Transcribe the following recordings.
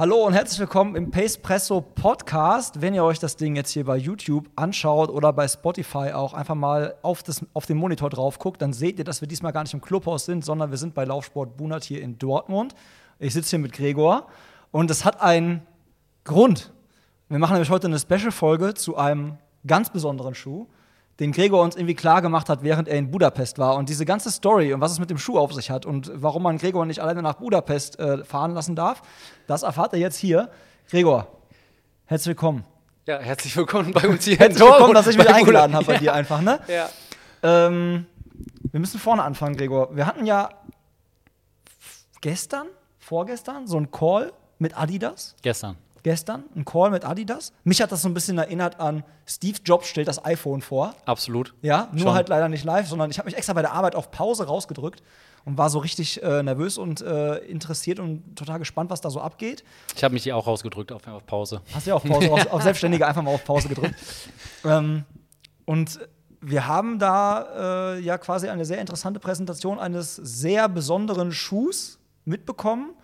Hallo und herzlich willkommen im Pacepresso Podcast. Wenn ihr euch das Ding jetzt hier bei YouTube anschaut oder bei Spotify auch einfach mal auf, das, auf den Monitor drauf guckt, dann seht ihr, dass wir diesmal gar nicht im Clubhaus sind, sondern wir sind bei Laufsport Bunert hier in Dortmund. Ich sitze hier mit Gregor und es hat einen Grund. Wir machen nämlich heute eine Special-Folge zu einem ganz besonderen Schuh den Gregor uns irgendwie klar gemacht hat, während er in Budapest war. Und diese ganze Story und was es mit dem Schuh auf sich hat und warum man Gregor nicht alleine nach Budapest äh, fahren lassen darf, das erfahrt er jetzt hier. Gregor, herzlich willkommen. Ja, herzlich willkommen bei uns hier. herzlich willkommen, dass ich mich eingeladen habe bei ja. dir einfach, ne? Ja. Ähm, wir müssen vorne anfangen, Gregor. Wir hatten ja gestern, vorgestern, so einen Call mit Adidas. Gestern gestern, ein Call mit Adidas. Mich hat das so ein bisschen erinnert an Steve Jobs stellt das iPhone vor. Absolut. Ja, nur Schon. halt leider nicht live, sondern ich habe mich extra bei der Arbeit auf Pause rausgedrückt und war so richtig äh, nervös und äh, interessiert und total gespannt, was da so abgeht. Ich habe mich hier auch rausgedrückt auf, auf Pause. Hast du ja auf Pause, auf, auf, Selbstständige einfach mal auf Pause gedrückt. ähm, und wir haben da äh, ja quasi eine sehr interessante Präsentation eines sehr besonderen Schuhs mitbekommen,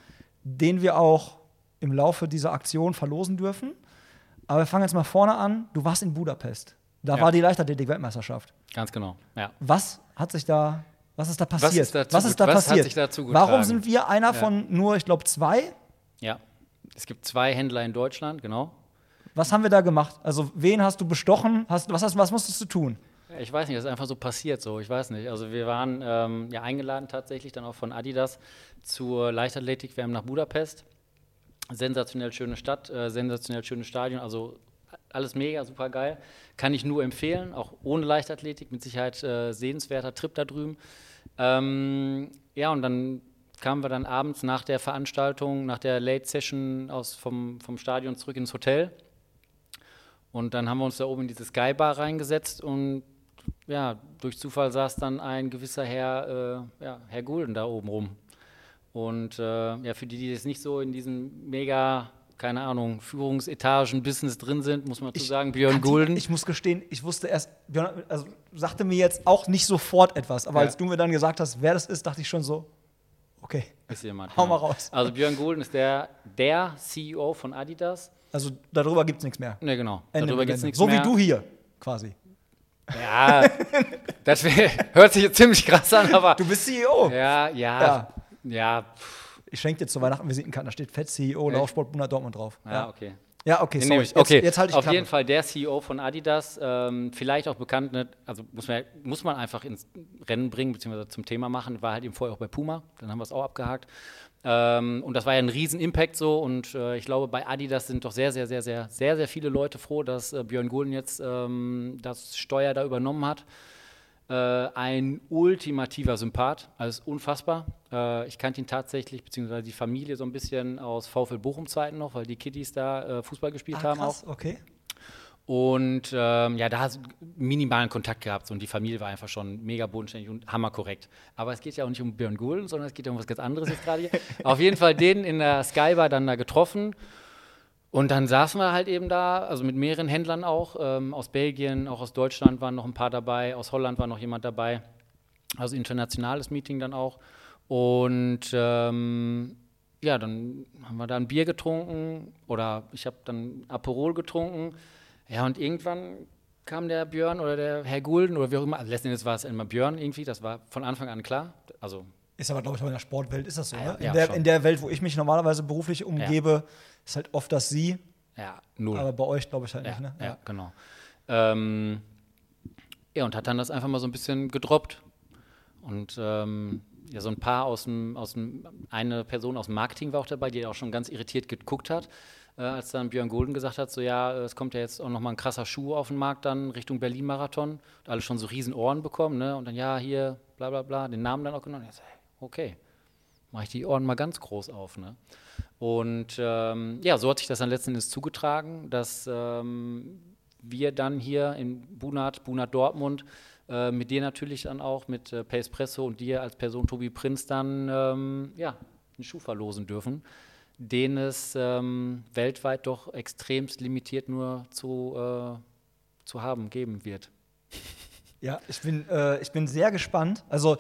den wir auch im Laufe dieser Aktion verlosen dürfen. Aber wir fangen jetzt mal vorne an. Du warst in Budapest. Da ja. war die Leichtathletik-Weltmeisterschaft. Ganz genau, ja. Was hat sich da, was ist da passiert? Was ist, da, was ist da was passiert? Hat sich da Warum sind wir einer ja. von nur, ich glaube, zwei? Ja, es gibt zwei Händler in Deutschland, genau. Was haben wir da gemacht? Also, wen hast du bestochen? Hast, was, hast, was musstest du tun? Ich weiß nicht, das ist einfach so passiert so. Ich weiß nicht. Also wir waren ähm, ja eingeladen tatsächlich dann auch von Adidas zur Leichtathletik-WM nach Budapest sensationell schöne Stadt, äh, sensationell schönes Stadion, also alles mega, super geil. Kann ich nur empfehlen, auch ohne Leichtathletik, mit Sicherheit äh, sehenswerter Trip da drüben. Ähm, ja, und dann kamen wir dann abends nach der Veranstaltung, nach der Late Session aus vom, vom Stadion zurück ins Hotel. Und dann haben wir uns da oben in diese Skybar reingesetzt und ja, durch Zufall saß dann ein gewisser Herr, äh, ja, Herr Gulden da oben rum. Und äh, ja, für die, die jetzt nicht so in diesem mega, keine Ahnung, Führungsetagen-Business drin sind, muss man zu sagen, Björn Gulden. Ich muss gestehen, ich wusste erst, Björn, also sagte mir jetzt auch nicht sofort etwas, aber ja. als du mir dann gesagt hast, wer das ist, dachte ich schon so, okay, ist jemand, hau genau. mal raus. Also Björn Gulden ist der, der CEO von Adidas. Also darüber gibt es nichts mehr. Ne, genau. Ende darüber gibt es nichts so mehr. So wie du hier, quasi. Ja, das hört sich jetzt ziemlich krass an, aber. Du bist CEO. Ja, ja. ja. Ja. Ich schenke dir zur Weihnachten Visitenkarten, da steht Fett CEO Laufsport Bunda Dortmund drauf. Ja, ja. okay. Ja, okay, sorry. Jetzt, okay. Jetzt, halt ich Auf Klappe. jeden Fall der CEO von Adidas, ähm, vielleicht auch bekannt, ne, also muss man, muss man einfach ins Rennen bringen, beziehungsweise zum Thema machen, war halt eben vorher auch bei Puma, dann haben wir es auch abgehakt. Ähm, und das war ja ein riesen Impact so und äh, ich glaube, bei Adidas sind doch sehr, sehr, sehr, sehr, sehr, sehr viele Leute froh, dass äh, Björn Gulden jetzt ähm, das Steuer da übernommen hat. Äh, ein ultimativer Sympath, also unfassbar. Äh, ich kannte ihn tatsächlich, beziehungsweise die Familie so ein bisschen aus VfL Bochum-Zeiten noch, weil die Kiddies da äh, Fußball gespielt ah, haben krass, auch. okay. Und ähm, ja, da hast du minimalen Kontakt gehabt und die Familie war einfach schon mega bodenständig und hammerkorrekt. Aber es geht ja auch nicht um Björn Gulden, sondern es geht ja um was ganz anderes jetzt gerade hier. Auf jeden Fall den in der Skybar dann da getroffen und dann saßen wir halt eben da, also mit mehreren Händlern auch, ähm, aus Belgien, auch aus Deutschland waren noch ein paar dabei, aus Holland war noch jemand dabei. Also internationales Meeting dann auch. Und ähm, ja, dann haben wir da ein Bier getrunken oder ich habe dann Aperol getrunken. Ja, und irgendwann kam der Björn oder der Herr Gulden oder wie auch immer, also letzten Endes war es immer Björn irgendwie, das war von Anfang an klar. Also ist aber, glaube ich, auch in der Sportwelt ist das so, ja, ne? In, ja, der, in, der, Welt, wo ich mich normalerweise beruflich umgebe, ja. ist halt oft das Sie. Ja, null. Aber bei euch glaube ich halt nicht, ne? Ja, genau. Ähm, ja, und hat dann das einfach mal so ein bisschen gedroppt. Und ähm, ja, so ein paar aus dem, aus dem, eine Person aus dem Marketing war auch dabei, die auch schon ganz irritiert geguckt hat, äh, als dann Björn Golden gesagt hat, so ja, es kommt ja jetzt auch nochmal ein krasser Schuh auf den Markt dann Richtung Berlin-Marathon. Und alle schon so riesen Ohren bekommen, ne? Und dann, ja, hier, bla bla bla, den Namen dann auch genommen. Ich so, okay, mache ich die Ohren mal ganz groß auf. Ne? Und ähm, ja, so hat sich das dann letzten Endes zugetragen, dass ähm, wir dann hier in Bunat, Bunat Dortmund, äh, mit dir natürlich dann auch, mit äh, Pace Presso und dir als Person Tobi Prinz dann ähm, ja, einen Schuh verlosen dürfen, den es ähm, weltweit doch extremst limitiert nur zu, äh, zu haben geben wird. Ja, ich bin, äh, ich bin sehr gespannt. Also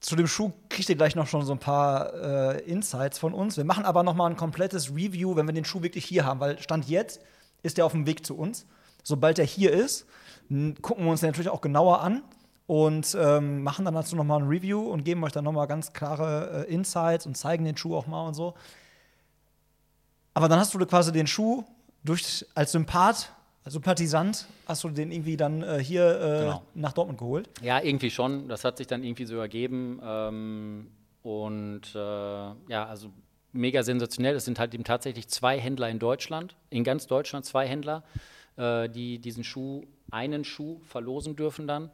zu dem Schuh kriegt ihr gleich noch schon so ein paar äh, Insights von uns. Wir machen aber noch mal ein komplettes Review, wenn wir den Schuh wirklich hier haben, weil Stand jetzt ist der auf dem Weg zu uns. Sobald er hier ist, gucken wir uns den natürlich auch genauer an und ähm, machen dann dazu noch mal ein Review und geben euch dann noch mal ganz klare äh, Insights und zeigen den Schuh auch mal und so. Aber dann hast du quasi den Schuh durch, als Sympath, Sympathisant, hast du den irgendwie dann äh, hier äh, Genau. nach Dortmund geholt. Ja, irgendwie schon. Das hat sich dann irgendwie so ergeben. Ähm, und äh, ja, also mega sensationell. Es sind halt eben tatsächlich zwei Händler in Deutschland, in ganz Deutschland zwei Händler, äh, die diesen Schuh, einen Schuh verlosen dürfen dann.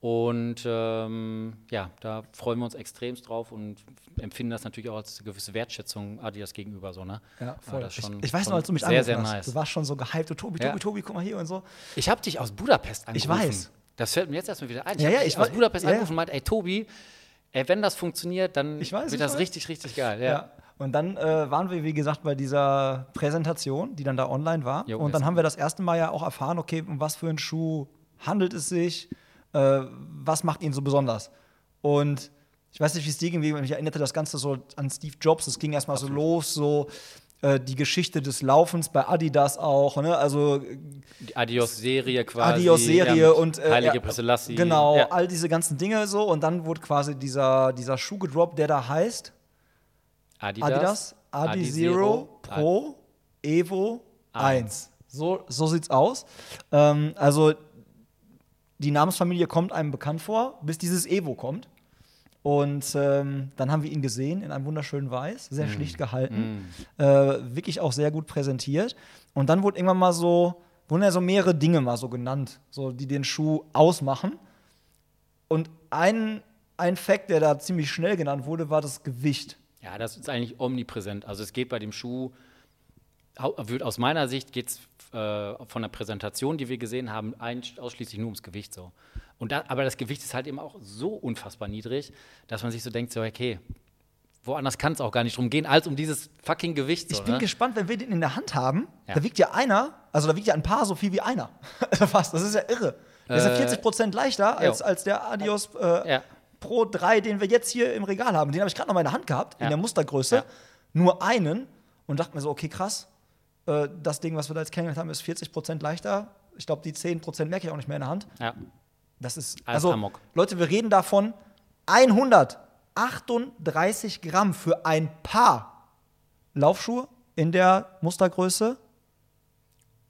Und ähm, ja, da freuen wir uns extremst drauf und empfinden das natürlich auch als eine gewisse Wertschätzung Adidas gegenüber. So, ne? Ja, voll. ich, ich weiß noch, als du mich sehr, sehr hast, nice. du warst schon so gehypt, so Tobi, Ja. Tobi, Tobi, guck mal hier und so. Ich habe dich aus Budapest angerufen. Ich weiß. Das fällt mir jetzt erstmal wieder ein. Ich Ja, ja, dich ich aus Budapest ja, angerufen und meinte, ey Tobi, ey, wenn das funktioniert, dann weiß, wird ich das weiß. richtig, richtig geil. Ja. Und dann äh, waren wir, wie gesagt, bei dieser Präsentation, die dann da online war. Jo, und dann haben wir das erste Mal ja auch erfahren, okay, um was für einen Schuh handelt es sich, äh, was macht ihn so besonders. Und ich weiß nicht, wie es dir ging, mich erinnerte das Ganze so an Steve Jobs. Es ging erstmal so los, so äh, die Geschichte des Laufens bei Adidas auch. Ne? Also Die Adios-Serie quasi. Adios-Serie ja, und äh, Heilige Selassie. Genau, Ja. all diese ganzen Dinge so. Und dann wurde quasi dieser, dieser Schuh gedroppt, der da heißt Adidas, Adidas Adi Adizero Zero Pro Evo 1. So, so sieht's aus. Ähm, also die Namensfamilie kommt einem bekannt vor, bis dieses Evo kommt. Und ähm, dann haben wir ihn gesehen in einem wunderschönen Weiß, sehr Mm. schlicht gehalten, äh, wirklich auch sehr gut präsentiert. Und dann wurde irgendwann mal so, wurden ja so mehrere Dinge mal so genannt, so die den Schuh ausmachen. Und ein, ein Fakt, der da ziemlich schnell genannt wurde, war das Gewicht. Ja, das ist eigentlich omnipräsent. Also es geht bei dem Schuh, aus meiner Sicht geht es äh, von der Präsentation, die wir gesehen haben, ein, ausschließlich nur ums Gewicht so. Und da, aber das Gewicht ist halt eben auch so unfassbar niedrig, dass man sich so denkt, so, okay, woanders kann es auch gar nicht drum gehen, als um dieses fucking Gewicht. So, Ich bin ne? gespannt, wenn wir den in der Hand haben. Ja. Da wiegt ja einer, also da wiegt ja ein Paar so viel wie einer. Also Fast, das ist ja irre. Der ist ja Äh, 40 Prozent leichter als, als der Adios äh, Ja. Pro 3, den wir jetzt hier im Regal haben. Den habe ich gerade noch mal in der Hand gehabt, in Ja. der Mustergröße. Nur einen und dachte mir so, okay, krass. Äh, das Ding, was wir da jetzt kennengelernt haben, ist 40 Prozent leichter. Ich glaube, die 10 Prozent merke ich auch nicht mehr in der Hand. Ja. Das ist, Alles also, Amok. Leute, wir reden davon 138 Gramm für ein Paar Laufschuhe in der Mustergröße.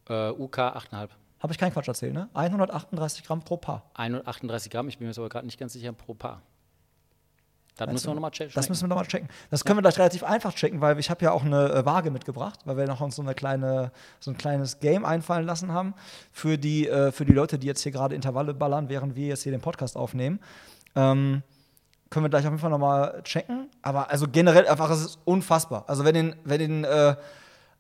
Äh, UK 8,5. Habe ich keinen Quatsch erzählt, ne? 138 Gramm pro Paar. 138 Gramm, ich bin mir jetzt aber gerade nicht ganz sicher pro Paar. Das müssen wir nochmal checken. Das müssen wir nochmal checken. Das können wir gleich relativ einfach checken, weil ich habe ja auch eine äh, Waage mitgebracht, weil wir noch uns so, eine kleine, so ein kleines Game einfallen lassen haben für die, äh, für die Leute, die jetzt hier gerade Intervalle ballern, während wir jetzt hier den Podcast aufnehmen. Ähm, können wir gleich auf jeden Fall nochmal checken. Aber also generell einfach, es ist unfassbar. Also wenn den, wenn den äh,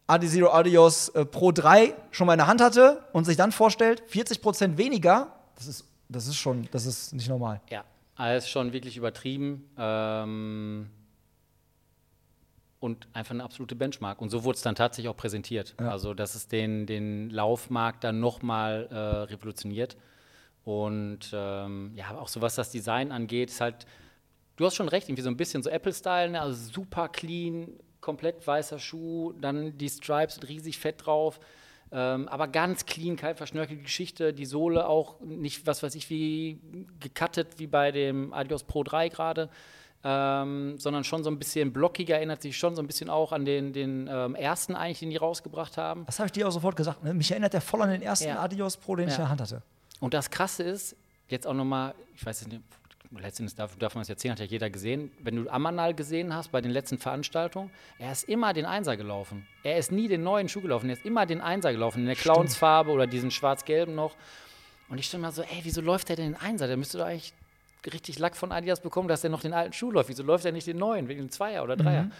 Adi Zero Adios äh, Pro 3 schon mal in der Hand hatte und sich dann vorstellt, 40% weniger, das ist, das ist schon, das ist nicht normal. Ja, alles schon wirklich übertrieben. Ähm, und einfach eine absolute Benchmark. Und so wurde es dann tatsächlich auch präsentiert. Ja. Also, dass es den, den Laufmarkt dann nochmal äh, revolutioniert. Und ähm, ja, auch so was das Design angeht, ist halt, du hast schon recht, irgendwie so ein bisschen so Apple-Style, ne? also super clean, komplett weißer Schuh, dann die Stripes riesig fett drauf. Ähm, aber ganz clean, keine verschnörkelte Geschichte. Die Sohle auch nicht, was weiß ich, wie gecuttet wie bei dem Adios Pro 3 gerade, ähm, sondern schon so ein bisschen blockiger, erinnert sich schon so ein bisschen auch an den, den ähm, ersten eigentlich, den die rausgebracht haben. Das habe ich dir auch sofort gesagt. Ne? Mich erinnert der voll an den ersten Ja. Adios Pro, den ich in Ja. der Hand hatte. Und das Krasse ist, jetzt auch nochmal, ich weiß nicht, letztendlich darf, darf man es erzählen, hat ja jeder gesehen, wenn du Amanal gesehen hast bei den letzten Veranstaltungen, er ist immer den Einser gelaufen. Er ist nie den neuen Schuh gelaufen, er ist immer den Einser gelaufen, in der Clownsfarbe oder diesen schwarz-gelben noch. Und ich stelle mal so, ey, wieso läuft der denn den Einser? Der müsste doch eigentlich richtig Lack von Adidas bekommen, dass der noch den alten Schuh läuft. Wieso läuft er nicht den neuen, wegen dem Zweier oder Dreier?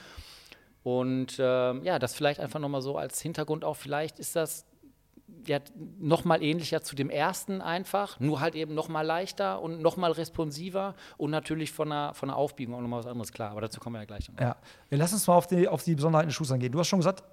Und ähm, ja, das vielleicht einfach nochmal so als Hintergrund auch, vielleicht ist das ja, nochmal ähnlicher zu dem ersten einfach, nur halt eben nochmal leichter und nochmal responsiver und natürlich von der, von der Aufbiegung auch nochmal was anderes, klar. Aber dazu kommen wir ja gleich noch. Ja. Lassen uns mal auf die, auf die Besonderheiten des Schuhs eingehen. Du hast schon gesagt,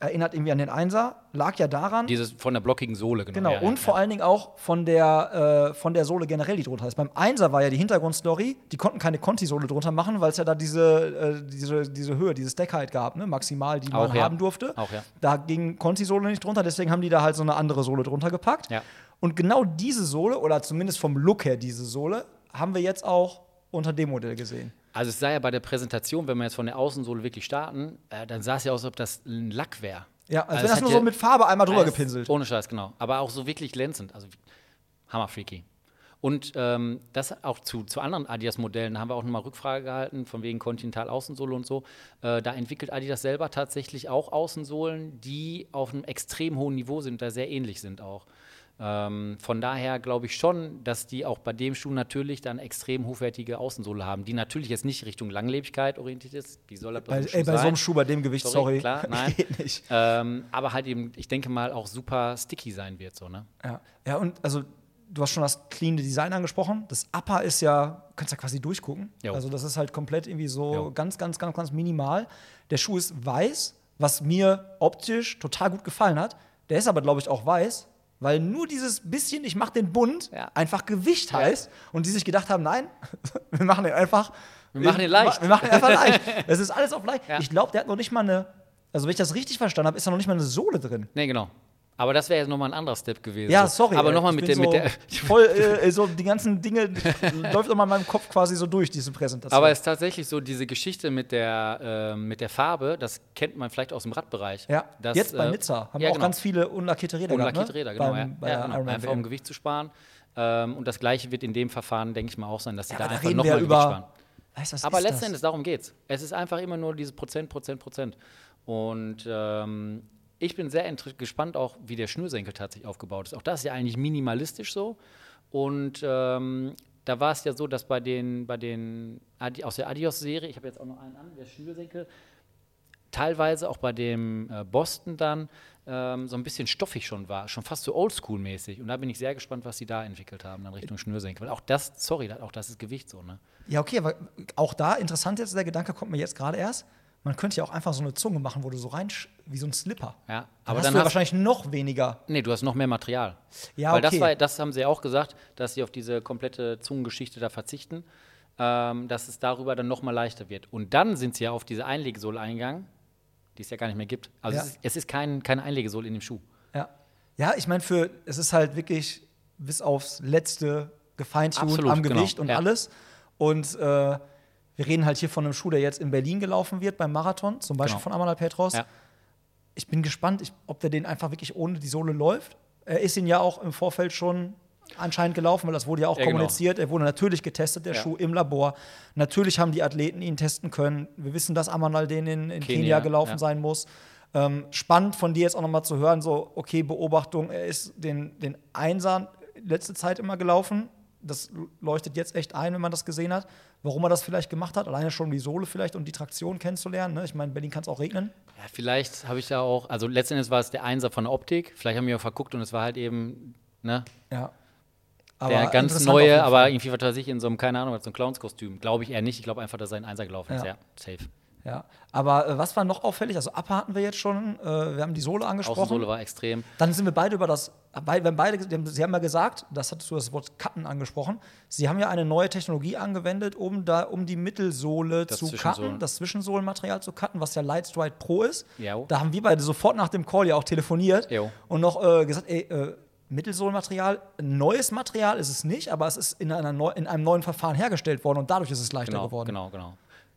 erinnert irgendwie an den Einser, lag ja daran. Dieses von der blockigen Sohle, genau. Genau, Ja, ja, und vor ja. allen Dingen auch von der, äh, von der Sohle generell, die drunter ist. Beim Einser war ja die Hintergrundstory, die konnten keine Conti-Sohle drunter machen, weil es ja da diese, äh, diese, diese Höhe, dieses Deck halt gab, ne? maximal, die man Auch, haben durfte. Auch, ja. Da ging Conti-Sohle nicht drunter, deswegen haben die da halt so eine andere Sohle drunter gepackt. Ja. Und genau diese Sohle, oder zumindest vom Look her diese Sohle, haben wir jetzt auch unter dem Modell gesehen. Also es sah ja bei der Präsentation, wenn wir jetzt von der Außensohle wirklich starten, äh, dann sah es ja aus, als ob das ein Lack wäre. Ja, als Also wenn es das nur so mit Farbe einmal drüber gepinselt. Ohne Scheiß, genau. Aber auch so wirklich glänzend. Also hammerfreaky. Und ähm, das auch zu, zu anderen Adidas-Modellen haben wir auch nochmal Rückfrage gehalten, von wegen Continental Außensohle und so. Äh, da entwickelt Adidas selber tatsächlich auch Außensohlen, die auf einem extrem hohen Niveau sind, da sehr ähnlich sind auch. Ähm, von daher glaube ich schon, dass die auch bei dem Schuh natürlich dann extrem hochwertige Außensohle haben, die natürlich jetzt nicht Richtung Langlebigkeit orientiert ist. Wie soll das Bei, einem ey, bei so einem Schuh, bei dem Gewicht, sorry. Sorry, klar, nein. Geht nicht. Ähm, aber halt eben, ich denke mal, auch super sticky sein wird, so, ne? Ja. ja, und also du hast schon das clean Design angesprochen. Das Upper ist ja, du kannst ja quasi durchgucken. Jo. Also das ist halt komplett irgendwie so Jo. ganz, ganz, ganz, ganz minimal. Der Schuh ist weiß, was mir optisch total gut gefallen hat. Der ist aber, glaube ich, auch weiß, weil nur dieses bisschen, ich mach den bunt, Ja. einfach Gewicht heißt. Und die sich gedacht haben, nein, wir machen den einfach. Wir machen den leicht. Wir machen den einfach leicht. Es ist alles auf leicht. Ja. Ich glaube, der hat noch nicht mal eine, also wenn ich das richtig verstanden habe, ist da noch nicht mal eine Sohle drin. Nee, genau. Aber das wäre jetzt nochmal ein anderer Step gewesen. Ja, so. sorry. Aber ey. nochmal mit der, mit so der. voll äh, so die ganzen Dinge läuft immer in meinem Kopf quasi so durch diese Präsentation. Aber es ist tatsächlich so, diese Geschichte mit der, ähm, mit der Farbe, das kennt man vielleicht aus dem Radbereich. ja, Das, jetzt bei äh, Nizza haben ja, wir auch genau. ganz viele unlackierte Räder Unlackierte gehabt, Räder, ne? genau. Beim, bei ja, genau. Einfach um. Gewicht zu sparen. Ähm, und das gleiche wird in dem Verfahren, denke ich mal, auch sein, dass sie Ja, da da einfach nochmal Gewicht sparen. was Aber letzten das? Endes, darum geht's. Es ist einfach immer nur diese Prozent, Prozent, Prozent. Und ähm, ich bin sehr gespannt auch, wie der Schnürsenkel tatsächlich aufgebaut ist. Auch das ist ja eigentlich minimalistisch so. Und ähm, da war es ja so, dass bei den, bei den Adi aus der Adios-Serie, ich habe jetzt auch noch einen an, der Schnürsenkel, teilweise auch bei dem äh, Boston dann ähm, so ein bisschen stoffig schon war, schon fast so Oldschool-mäßig. Und da bin ich sehr gespannt, was sie da entwickelt haben, dann Richtung Schnürsenkel. Weil auch das, sorry, auch das ist Gewicht so, ne? Ja, okay, aber auch da interessant jetzt, der Gedanke kommt mir jetzt gerade erst. Man könnte ja auch einfach so eine Zunge machen, wo du so rein, wie so ein Slipper. Ja, Dann aber hast dann du hast, wahrscheinlich noch weniger. Nee, du hast noch mehr Material. Ja, Weil das, okay. war, das haben sie auch gesagt, dass sie auf diese komplette Zungengeschichte da verzichten, ähm, dass es darüber dann noch mal leichter wird. Und dann sind sie ja auf diese Einlegesohle eingegangen, die es ja gar nicht mehr gibt. Also Ja. es ist, es ist kein, keine Einlegesohle in dem Schuh. Ja, ja ich meine, für es ist halt wirklich bis aufs letzte gefeintuned am Gewicht genau, und ja. alles. Und äh, wir reden halt hier von einem Schuh, der jetzt in Berlin gelaufen wird beim Marathon, zum Beispiel Genau. von Amanal Petros. Ja. Ich bin gespannt, ich, ob der den einfach wirklich ohne die Sohle läuft. Er ist ihn ja auch im Vorfeld schon anscheinend gelaufen, weil das wurde ja auch Ja, genau. kommuniziert. Er wurde natürlich getestet, der Ja. Schuh im Labor. Natürlich haben die Athleten ihn testen können. Wir wissen, dass Amanal den in, in Kenia, Kenia, gelaufen sein muss. Ähm, spannend von dir jetzt auch nochmal zu hören, so, okay, Beobachtung, er ist den, den Einser letzte Zeit immer gelaufen. Das leuchtet jetzt echt ein, wenn man das gesehen hat. Warum er das vielleicht gemacht hat, alleine schon die Sohle vielleicht und die Traktion kennenzulernen. Ne? Ich meine, in Berlin kann es auch regnen. Ja, vielleicht habe ich da auch, also letzten Endes war es der Einser von der Optik, vielleicht haben wir auch verguckt und es war halt eben, ne, Ja. der ganz neue, aber irgendwie, was weiß ich, in so einem, keine Ahnung, so einem Clownskostüm. Glaube ich eher nicht. Ich glaube einfach, dass er ein Einser gelaufen ist. Ja. Ja, safe. Ja. Aber äh, was war noch auffällig? Also, Upper hatten wir jetzt schon. Äh, wir haben die Sohle angesprochen. Außensohle war extrem. Dann sind wir beide über das, haben beide, Sie haben ja gesagt, das hattest du das Wort Cutten angesprochen. Sie haben ja eine neue Technologie angewendet, um da, um die Mittelsohle Das zu cutten, das Zwischensohlenmaterial zu cutten, was ja Lightstride Pro ist. Jo. Da haben wir beide sofort nach dem Call ja auch telefoniert Jo. und noch äh, gesagt, ey, äh, Mittelsohlenmaterial, neues Material ist es nicht, aber es ist in, einer neu, in einem neuen Verfahren hergestellt worden und dadurch ist es leichter Genau, geworden. genau, genau.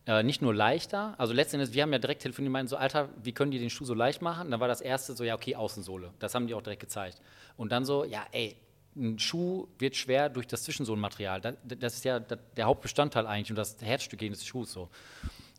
Äh, nicht nur leichter, also letzten Endes, wir haben ja direkt telefoniert und meinten so, Alter, wie können die den Schuh so leicht machen? Dann war das erste so, ja, okay, Außensohle. Das haben die auch direkt gezeigt. Und dann so, ja, ey, ein Schuh wird schwer durch das Zwischensohlenmaterial. Das, das ist ja der der Hauptbestandteil eigentlich und das Herzstück des Schuhs so.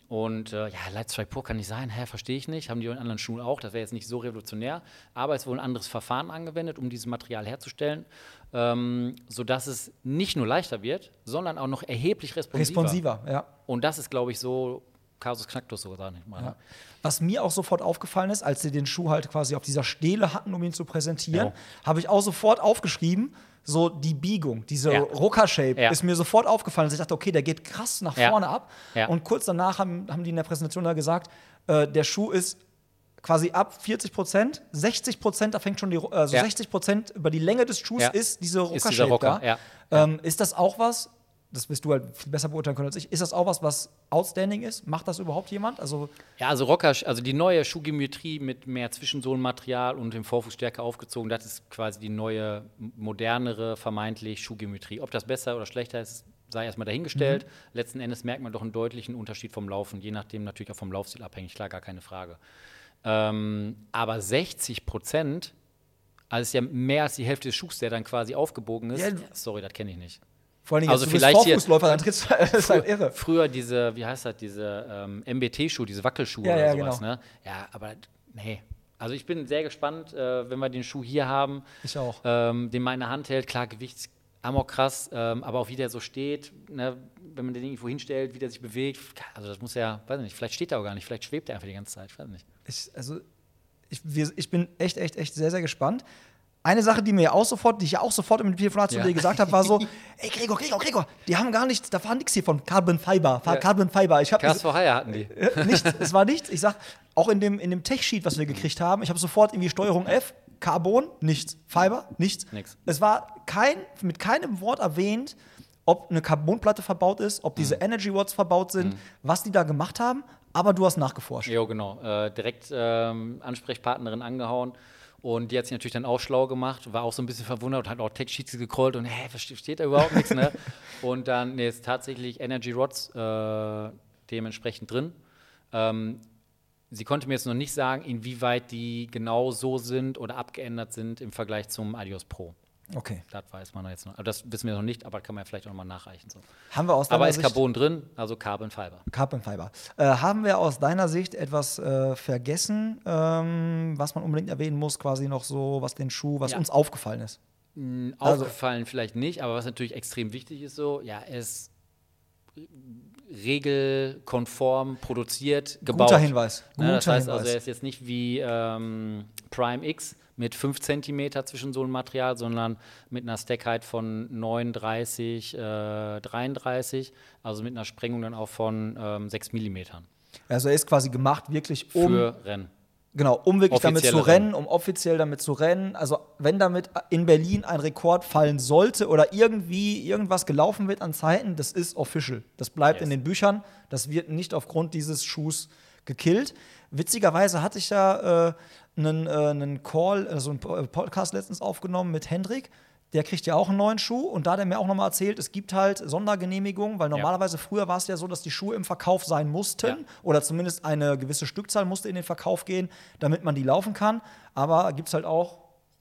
Und äh, ja, Lightstrike Pro kann nicht sein, hä, verstehe ich nicht. Haben die in anderen Schuhen auch, das wäre jetzt nicht so revolutionär. Aber es wurde ein anderes Verfahren angewendet, um dieses Material herzustellen, ähm, sodass es nicht nur leichter wird, sondern auch noch erheblich responsiver. Responsiver, ja. Und das ist, glaube ich, so Kasus Knacktus sogar nicht mal. Ja. Was mir auch sofort aufgefallen ist, als sie den Schuh halt quasi auf dieser Stele hatten, um ihn zu präsentieren, Ja. habe ich auch sofort aufgeschrieben, so die Biegung, diese Ja. Rucker-Shape Ja. ist mir sofort aufgefallen. dass Ich dachte, okay, der geht krass nach Ja. vorne ab. Ja. Und kurz danach haben, haben die in der Präsentation da gesagt, äh, der Schuh ist quasi ab 40 Prozent, 60 Prozent, da fängt schon die, also Ja. 60 Prozent über die Länge des Schuhs Ja. ist diese Rocker-Shape Rocker, da. ja. Ähm, ist das auch was, das wirst du halt besser beurteilen können als ich, ist das auch was, was outstanding ist? Macht das überhaupt jemand? Also, Ja, also Rocker, also die neue Schuhgeometrie mit mehr Zwischensohlenmaterial und dem Vorfuß stärker aufgezogen, das ist quasi die neue, modernere, vermeintlich Schuhgeometrie. Ob das besser oder schlechter ist, sei erstmal dahingestellt. Letzten Endes merkt man doch einen deutlichen Unterschied vom Laufen, je nachdem natürlich auch vom Laufstil abhängig, klar, gar keine Frage. Ähm, aber 60 Prozent, also ist ja mehr als die Hälfte des Schuhs, der dann quasi aufgebogen ist. Ja, sorry, das kenne ich nicht. Vor allem, Also jetzt, du bist vielleicht hier- Vorfußläufer, dann trittst du, das ist halt irre. Früher diese, wie heißt das, diese ähm, MBT-Schuhe, diese Wackelschuhe Ja, oder ja, sowas, genau. ne? Ja, aber nee. Also ich bin sehr gespannt, äh, wenn wir den Schuh hier haben, Ich auch. ähm, den man in der Hand hält, klar, Gewicht amok krass, ähm, aber auch wie der so steht, ne? wenn man den irgendwo hinstellt, wie der sich bewegt, also das muss ja, weiß nicht, vielleicht steht er auch gar nicht, vielleicht schwebt er einfach die ganze Zeit, ich weiß nicht. Ich, also, ich, wir, ich bin echt, echt, echt sehr, sehr gespannt. Eine Sache, die mir auch sofort, die ich auch sofort im Telefonat zu Ja. dir gesagt habe, war so: Ey, Gregor, Gregor, Gregor, die haben gar nichts, da war nichts hier von Carbon Fiber, Ja. Carbon Fiber. Ich habe hatten die. Äh, nichts, es war nichts. Ich sag, auch in dem, in dem Tech-Sheet, was wir gekriegt haben, ich habe sofort irgendwie Steuerung F, Carbon, nichts. Fiber, nichts. Nix. Es war kein, mit keinem Wort erwähnt, ob eine Carbonplatte verbaut ist, ob Mhm. diese Energy Watts verbaut sind, was die da gemacht haben, aber du hast nachgeforscht. Jo, genau. Äh, direkt ähm, Ansprechpartnerin angehauen. Und die hat sich natürlich dann auch schlau gemacht, war auch so ein bisschen verwundert und hat auch Tech-Sheets gecrollt und hä, versteht steht da überhaupt nichts, ne? Und dann nee, ist tatsächlich Energy Rods äh, dementsprechend drin. Ähm, sie konnte mir jetzt noch nicht sagen, inwieweit die genau so sind oder abgeändert sind im Vergleich zum Adios Pro. Okay. Das weiß man jetzt noch. Also das wissen wir noch nicht, aber kann man ja vielleicht auch noch mal nachreichen. So. Haben wir aus Aber ist Sicht Carbon drin, also Carbon Fiber. Carbon Fiber. Äh, haben wir aus deiner Sicht etwas äh, vergessen, ähm, was man unbedingt erwähnen muss, quasi noch so, was den Schuh, was Ja. uns aufgefallen ist? Mm, Also- Aufgefallen vielleicht nicht, aber was natürlich extrem wichtig ist, so, ja, ist regelkonform produziert, gebaut. Guter Hinweis. Ne, das Guter heißt also, Hinweis. er ist jetzt nicht wie ähm, Prime X mit 5 cm Zwischensohlenmaterial, sondern mit einer Stackheit von 39, äh, 33, also mit einer Sprengung dann auch von ähm, 6 mm Also er ist quasi gemacht, wirklich um, für Rennen. genau, um wirklich damit zu offizielle rennen, um offiziell damit zu rennen. Also wenn damit in Berlin ein Rekord fallen sollte oder irgendwie irgendwas gelaufen wird an Zeiten, das ist official. Das bleibt Yes. in den Büchern. Das wird nicht aufgrund dieses Schuhs gekillt. Witzigerweise hatte ich ja äh, einen, äh, einen Call, also einen Po- Podcast letztens aufgenommen mit Hendrik. Der kriegt ja auch einen neuen Schuh und da hat er mir auch nochmal erzählt, es gibt halt Sondergenehmigungen, weil normalerweise früher war es ja so, dass die Schuhe im Verkauf sein mussten Ja. oder zumindest eine gewisse Stückzahl musste in den Verkauf gehen, damit man die laufen kann. Aber gibt es halt auch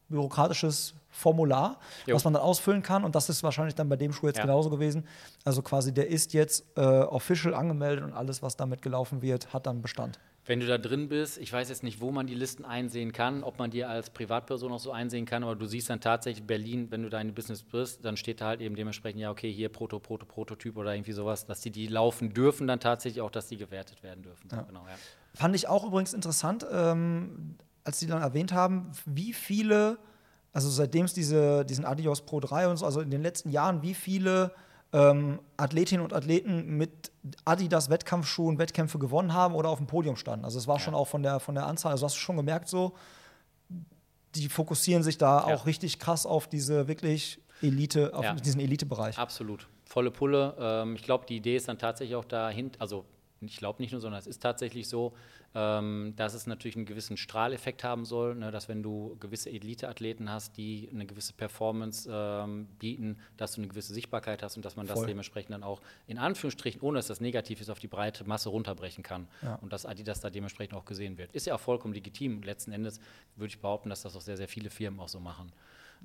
bürokratisches Formular, Jo. was man dann ausfüllen kann und das ist wahrscheinlich dann bei dem Schuh jetzt Ja. genauso gewesen. Also quasi der ist jetzt äh, official angemeldet und alles, was damit gelaufen wird, hat dann Bestand. Wenn du da drin bist, ich weiß jetzt nicht, wo man die Listen einsehen kann, ob man die als Privatperson auch so einsehen kann, aber du siehst dann tatsächlich Berlin, wenn du da in Business bist, dann steht da halt eben dementsprechend, ja, okay, hier Proto, Proto, Prototyp oder irgendwie sowas, dass die die laufen dürfen, dann tatsächlich auch, dass die gewertet werden dürfen. So, Genau, ja. Fand ich auch übrigens interessant, ähm, als Sie dann erwähnt haben, wie viele, also seitdem es diese, diesen Adios Pro 3 und so, also in den letzten Jahren, wie viele ähm, Athletinnen und Athleten mit Adidas Wettkampfschuhen Wettkämpfe gewonnen haben oder auf dem Podium standen. Also es war schon auch von der, von der Anzahl, also hast du schon gemerkt, so, die fokussieren sich da Ja. auch richtig krass auf diese wirklich Elite, auf Ja. diesen Elitebereich. Absolut. Volle Pulle. Ähm, ich glaube, die Idee ist dann tatsächlich auch dahin, also ich glaube nicht nur, sondern es ist tatsächlich so, ähm, dass es natürlich einen gewissen Strahleffekt haben soll, ne, dass wenn du gewisse Elite-Athleten hast, die eine gewisse Performance ähm, bieten, dass du eine gewisse Sichtbarkeit hast und dass man das Voll. dementsprechend dann auch in Anführungsstrichen, ohne dass das negativ ist, auf die breite Masse runterbrechen kann Ja. und dass Adidas da dementsprechend auch gesehen wird. Ist ja auch vollkommen legitim. Letzten Endes würde ich behaupten, dass das auch sehr, sehr viele Firmen auch so machen.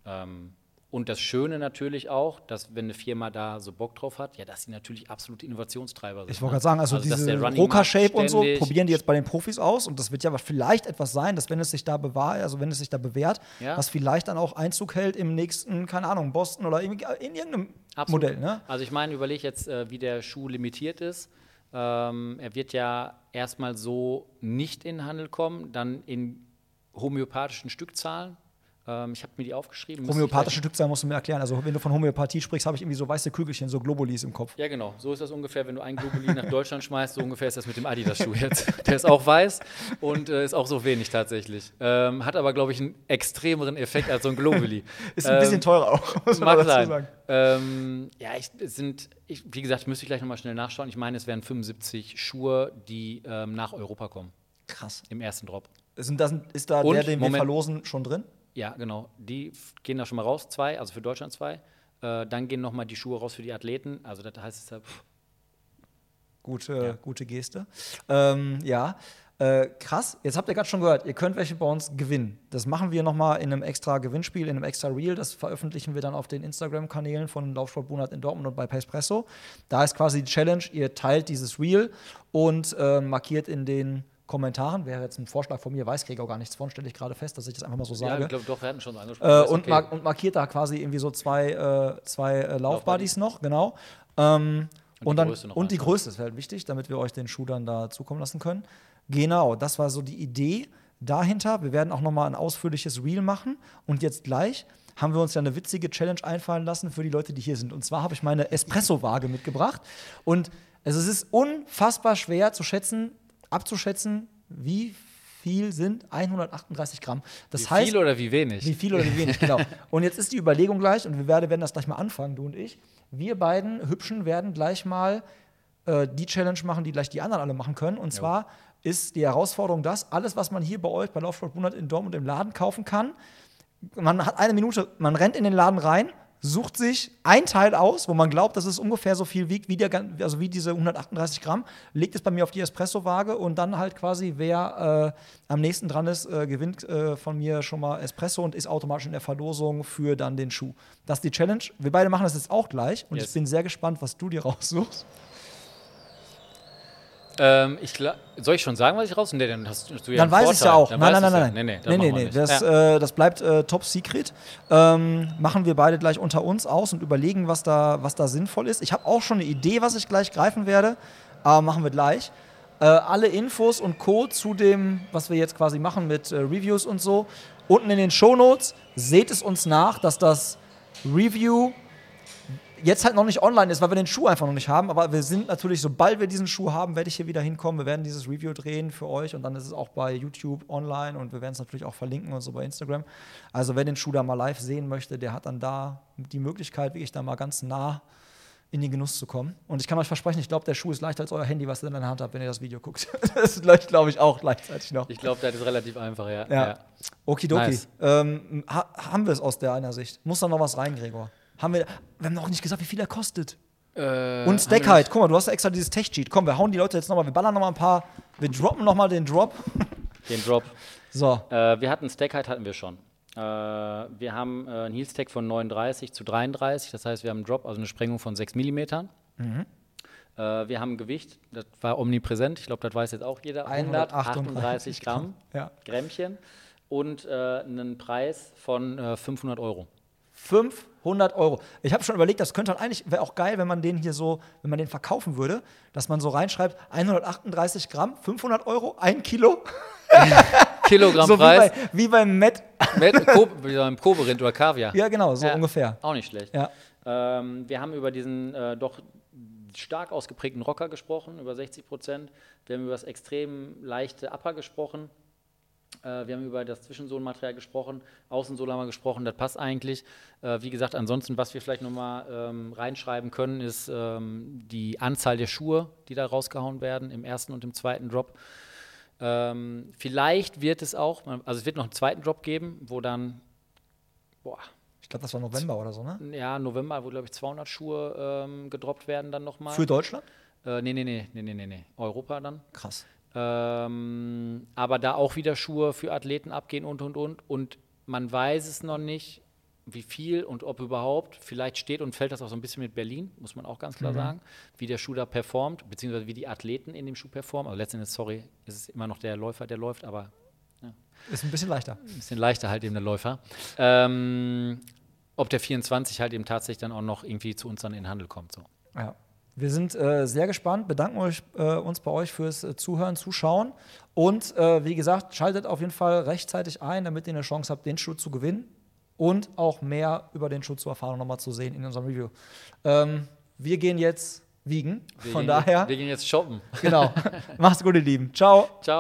Ähm, und das Schöne natürlich auch, dass wenn eine Firma da so Bock drauf hat, ja, dass sie natürlich absolute Innovationstreiber sind. Ich wollte ne? gerade sagen, also, dass diese Roka-Shape und so probieren die jetzt bei den Profis aus und das wird ja vielleicht etwas sein, dass wenn es sich da bewahrt, also wenn es sich da bewährt, Ja. was vielleicht dann auch Einzug hält im nächsten, keine Ahnung, Boston oder in, in irgendeinem Absolut. Modell, ne? Also ich meine, überlege jetzt, äh, wie der Schuh limitiert ist. Ähm, er wird ja erstmal so nicht in den Handel kommen, dann in homöopathischen Stückzahlen. Ähm, ich habe mir die aufgeschrieben. Homöopathische Stückzahl musst du mir erklären. Also, wenn du von Homöopathie sprichst, habe ich irgendwie so weiße Kügelchen, so Globulis im Kopf. Ja, genau. So ist das ungefähr, wenn du einen Globuli nach Deutschland schmeißt. So ungefähr ist das mit dem Adidas-Schuh jetzt. Der ist auch weiß und äh, ist auch so wenig tatsächlich. Ähm, hat aber, glaube ich, einen extremeren Effekt als so ein Globuli. Ist ein bisschen Ähm, teurer auch, muss man dazu sein. sagen. Ähm, ja, ich, es sind, ich, wie gesagt, müsste ich gleich nochmal schnell nachschauen. Ich meine, es wären 75 Schuhe, die ähm, nach Europa kommen, Krass. im ersten Drop. Sind das, ist da Und, der, den wir Moment. verlosen, schon drin? Ja, genau. Die gehen da schon mal raus, zwei, also für Deutschland zwei. Äh, dann gehen nochmal die Schuhe raus für die Athleten. Also das heißt, es ist, Gute, gute Geste. Ähm, ja. Äh, krass, jetzt habt ihr gerade schon gehört, ihr könnt welche bei uns gewinnen. Das machen wir nochmal in einem extra Gewinnspiel, in einem extra Reel. Das veröffentlichen wir dann auf den Instagram-Kanälen von Laufsport Bunat in Dortmund und bei Pacepresso. Da ist quasi die Challenge, ihr teilt dieses Reel und äh, markiert in den Kommentaren, wäre jetzt ein Vorschlag von mir, weiß Gregor gar nichts von, stelle ich gerade fest, dass ich das einfach mal so ja, sage. ich glaube, doch, wir hatten schon angesprochen. Äh, und, okay. mar und markiert da quasi irgendwie so zwei, äh, zwei äh, Laufbuddies noch, genau. Ähm, Und und, die dann, Größe noch und die einfach. Größe ist halt wichtig, damit wir euch den Schuh dann da zukommen lassen können. Genau, das war so die Idee dahinter. Wir werden auch noch mal ein ausführliches Reel machen. Und jetzt gleich haben wir uns ja eine witzige Challenge einfallen lassen für die Leute, die hier sind. Und zwar habe ich meine Espresso-Waage mitgebracht. Und also es ist unfassbar schwer zu schätzen, abzuschätzen, wie viel sind 138 Gramm. Das wie heißt, viel oder wie wenig? wie viel oder wie wenig, genau. Und jetzt ist die Überlegung gleich, und wir werden, das gleich mal anfangen, du und ich. Wir beiden Hübschen werden gleich mal äh, die Challenge machen, die gleich die anderen alle machen können. Und zwar ist die Herausforderung das, alles, was man hier bei euch bei Laufsport 100 in Dortmund im Laden kaufen kann, man hat eine Minute, man rennt in den Laden rein, sucht sich ein Teil aus, wo man glaubt, dass es ungefähr so viel wiegt wie, der, also wie diese 138 Gramm, legt es bei mir auf die Espresso-Waage und dann halt quasi, wer äh, am nächsten dran ist, äh, gewinnt äh, von mir schon mal Espresso und ist automatisch in der Verlosung für dann den Schuh. Das ist die Challenge. Wir beide machen das jetzt auch gleich und Yes. ich bin sehr gespannt, was du dir raussuchst. Ähm, ich soll ich schon sagen, was ich raus? Nee, dann hast du ja Dann weiß ich ja Vorteil. auch. Dann Nein, nein, nein, nein. ja. Nee, nee, nee, nee, nee. Das, ja. äh, das bleibt äh, top secret. Ähm, machen wir beide gleich unter uns aus und überlegen, was da, was da sinnvoll ist. Ich habe auch schon eine Idee, was ich gleich greifen werde, aber machen wir gleich. Äh, alle Infos und Co. zu dem, was wir jetzt quasi machen mit äh, Reviews und so, unten in den Shownotes. Seht es uns nach, dass das Review jetzt halt noch nicht online ist, weil wir den Schuh einfach noch nicht haben. Aber wir sind natürlich, sobald wir diesen Schuh haben, werde ich hier wieder hinkommen. Wir werden dieses Review drehen für euch und dann ist es auch bei YouTube online und wir werden es natürlich auch verlinken und so bei Instagram. Also wer den Schuh da mal live sehen möchte, der hat dann da die Möglichkeit, wirklich da mal ganz nah in den Genuss zu kommen. Und ich kann euch versprechen, ich glaube, der Schuh ist leichter als euer Handy, was ihr in der Hand habt, wenn ihr das Video guckt. das läuft, glaube ich, auch gleichzeitig noch. Ich glaube, das ist relativ einfach, ja. Ja. Okidoki. Nice. Ähm, ha haben wir es aus der einer Sicht? Muss da noch was rein, Gregor? Haben wir, wir haben noch nicht gesagt, wie viel er kostet. Äh, Und Stackheit, guck mal, du hast ja extra dieses Tech-Cheat. Komm, wir hauen die Leute jetzt nochmal, wir ballern nochmal ein paar, wir droppen nochmal den Drop. Den Drop. So, Äh, wir hatten Stackheit hatten wir schon. Äh, wir haben äh, einen Heel Stack von 39 zu 33, das heißt, wir haben einen Drop, also eine Sprengung von 6 mm. Mhm. Äh, wir haben ein Gewicht, das war omnipräsent, ich glaube, das weiß jetzt auch jeder. 138 Gramm, Ja. Grammchen. Und äh, einen Preis von äh, 500 Euro. 500 Euro. Ich habe schon überlegt, das könnte eigentlich, wäre auch geil, wenn man den hier so, wenn man den verkaufen würde, dass man so reinschreibt, 138 Gramm, 500 Euro, ein Kilo. Kilogramm so wie Preis. bei, wie beim Met. Mit Ko wie beim Koberind oder Kaviar. Ja, genau, so Ja. ungefähr. Auch nicht schlecht. Ja. Ähm, wir haben über diesen äh, doch stark ausgeprägten Rocker gesprochen, über 60 Prozent. Wir haben über das extrem leichte Upper gesprochen. Äh, wir haben über das Zwischensohlenmaterial gesprochen, Außensohle haben wir gesprochen, das passt eigentlich. Äh, wie gesagt, ansonsten, was wir vielleicht nochmal ähm, reinschreiben können, ist ähm, die Anzahl der Schuhe, die da rausgehauen werden im ersten und im zweiten Drop. Ähm, vielleicht wird es auch, also es wird noch einen zweiten Drop geben, wo dann, boah, Ich glaube, das war November oder so, ne? ja, November, wo, glaube ich, 200 Schuhe ähm, gedroppt werden dann nochmal. Für Deutschland? Äh, nee, nee, nee, nee, nee, nee. Europa dann. Krass. Ähm, aber da auch wieder Schuhe für Athleten abgehen und, und, und. Und man weiß es noch nicht, wie viel und ob überhaupt. Vielleicht steht und fällt das auch so ein bisschen mit Berlin, muss man auch ganz klar sagen, wie der Schuh da performt, beziehungsweise wie die Athleten in dem Schuh performen. Also letztendlich, sorry, ist es immer noch der Läufer, der läuft, aber Ist ein bisschen leichter. ein bisschen leichter halt eben der Läufer. Ähm, ob der 24 halt eben tatsächlich dann auch noch irgendwie zu uns dann in den Handel kommt. So. Ja. Wir sind äh, sehr gespannt, bedanken euch, äh, uns bei euch fürs äh, Zuhören, Zuschauen und äh, wie gesagt, schaltet auf jeden Fall rechtzeitig ein, damit ihr eine Chance habt, den Schuh zu gewinnen. und auch mehr über den Schuh zu erfahren, nochmal zu sehen in unserem Review. Ähm, wir gehen jetzt wiegen. Wir Von gehen daher, wir gehen jetzt shoppen. genau. Macht's gut, ihr Lieben. Ciao. Ciao.